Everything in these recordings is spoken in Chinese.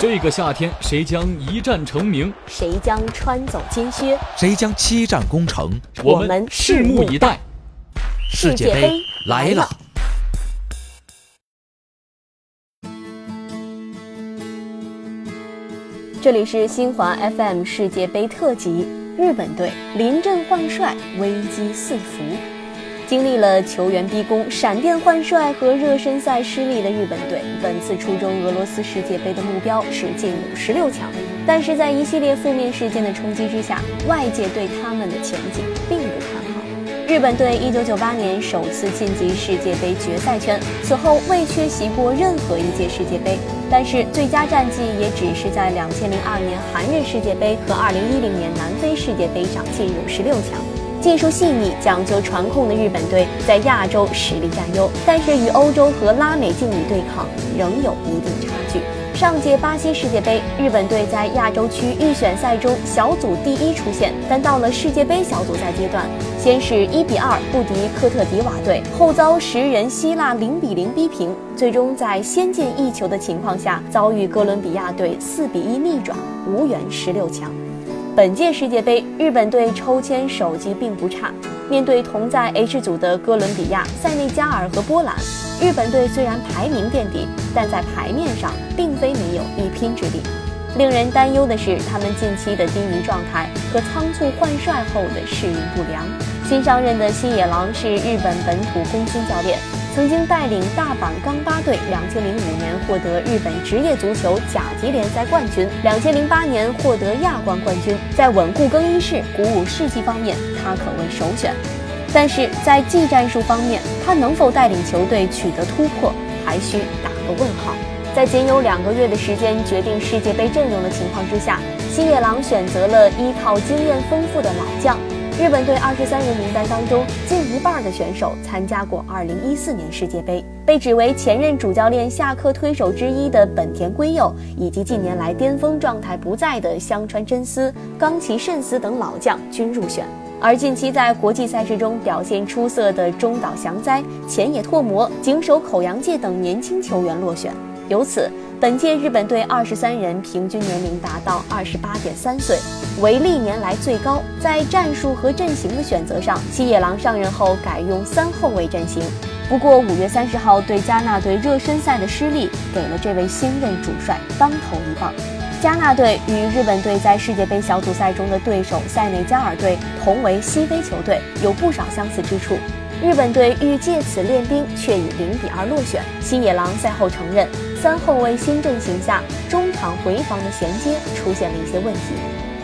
这个夏天，谁将一战成名？谁将穿走金靴？谁将七战攻城？我们拭目以待。世界杯来了！这里是新华 FM 世界杯特辑，日本队临阵换帅，危机四伏。经历了球员逼宫、闪电换帅和热身赛失利的日本队，本次出征俄罗斯世界杯的目标是进入十六强。但是在一系列负面事件的冲击之下，外界对他们的前景并不看好。日本队一九九八年首次晋级世界杯决赛圈，此后未缺席过任何一届世界杯，但是最佳战绩也只是在两千零二年韩日世界杯和二零一零年南非世界杯上进入十六强。技术细腻、讲究传控的日本队在亚洲实力占优，但是与欧洲和拉美劲旅对抗仍有一定差距。上届巴西世界杯，日本队在亚洲区预选赛中小组第一出现，但到了世界杯小组赛阶段，先是一比二不敌科特迪瓦队，后遭十人希腊零比零逼平，最终在先进一球的情况下遭遇哥伦比亚队四比一逆转，无缘十六强。本届世界杯，日本队抽签手气并不差。面对同在 H 组的哥伦比亚、塞内加尔和波兰，日本队虽然排名垫底，但在牌面上并非没有一拼之力。令人担忧的是，他们近期的低迷状态和仓促换帅后的适应不良。新上任的新野狼是日本本土功勋教练。曾经带领大阪钢巴队，两千零五年获得日本职业足球甲级联赛冠军，两千零八年获得亚冠冠军。在稳固更衣室、鼓舞士气方面，他可谓首选。但是在技战术方面，他能否带领球队取得突破，还需打个问号。在仅有两个月的时间决定世界杯阵容的情况之下，西野郎选择了依靠经验丰富的老将。日本队二十三人名单当中，近一半的选手参加过二零一四年世界杯。被指为前任主教练下课推手之一的本田圭佑，以及近年来巅峰状态不在的香川真司、冈崎慎司等老将均入选。而近期在国际赛事中表现出色的中岛祥哉、前野拓磨、井手口洋介等年轻球员落选。由此，本届日本队二十三人平均年龄达到二十八点三岁，为历年来最高。在战术和阵型的选择上，七野狼上任后改用三后卫阵型。不过，五月三十号对加纳队热身赛的失利，给了这位新任主帅当头一棒。加纳队与日本队在世界杯小组赛中的对手塞内加尔队同为西非球队，有不少相似之处。日本队欲借此练兵，却以零比二落选。新野郎赛后承认，三后卫新阵型下中场回防的衔接出现了一些问题。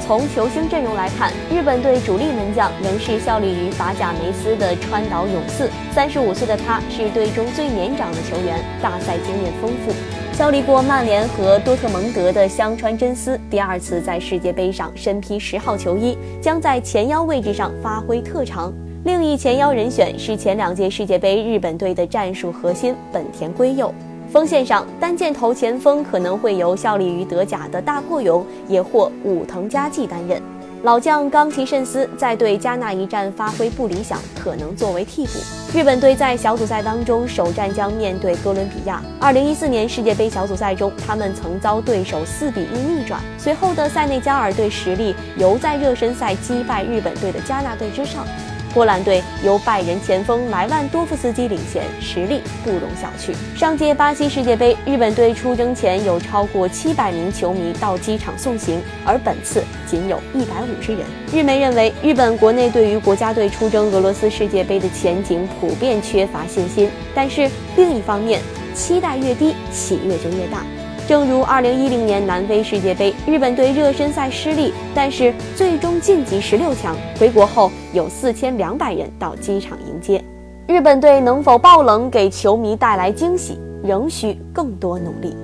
从球星阵容来看，日本队主力门将仍是效力于法甲梅斯的川岛永嗣，三十五岁的他是队中最年长的球员，大赛经验丰富。效力过曼联和多特蒙德的香川真司，第二次在世界杯上身披十号球衣，将在前腰位置上发挥特长。另一前腰人选是前两届世界杯日本队的战术核心本田圭佑。锋线上单箭头前锋可能会由效力于德甲的大破勇，也或武藤佳纪担任。老将冈崎慎司在对加纳一战发挥不理想，可能作为替补。日本队在小组赛当中首战将面对哥伦比亚。二零一四年世界杯小组赛中，他们曾遭对手四比一逆转。随后的塞内加尔队实力犹在热身赛击败日本队的加纳队之上。波兰队由拜仁前锋莱万多夫斯基领衔，实力不容小觑。上届巴西世界杯，日本队出征前有超过七百名球迷到机场送行，而本次仅有一百五十人。日媒认为，日本国内对于国家队出征俄罗斯世界杯的前景普遍缺乏信心。但是另一方面，期待越低，喜悦就越大。正如2010年南非世界杯，日本队热身赛失利，但是最终晋级十六强。回国后有4200人到机场迎接。日本队能否爆冷给球迷带来惊喜，仍需更多努力。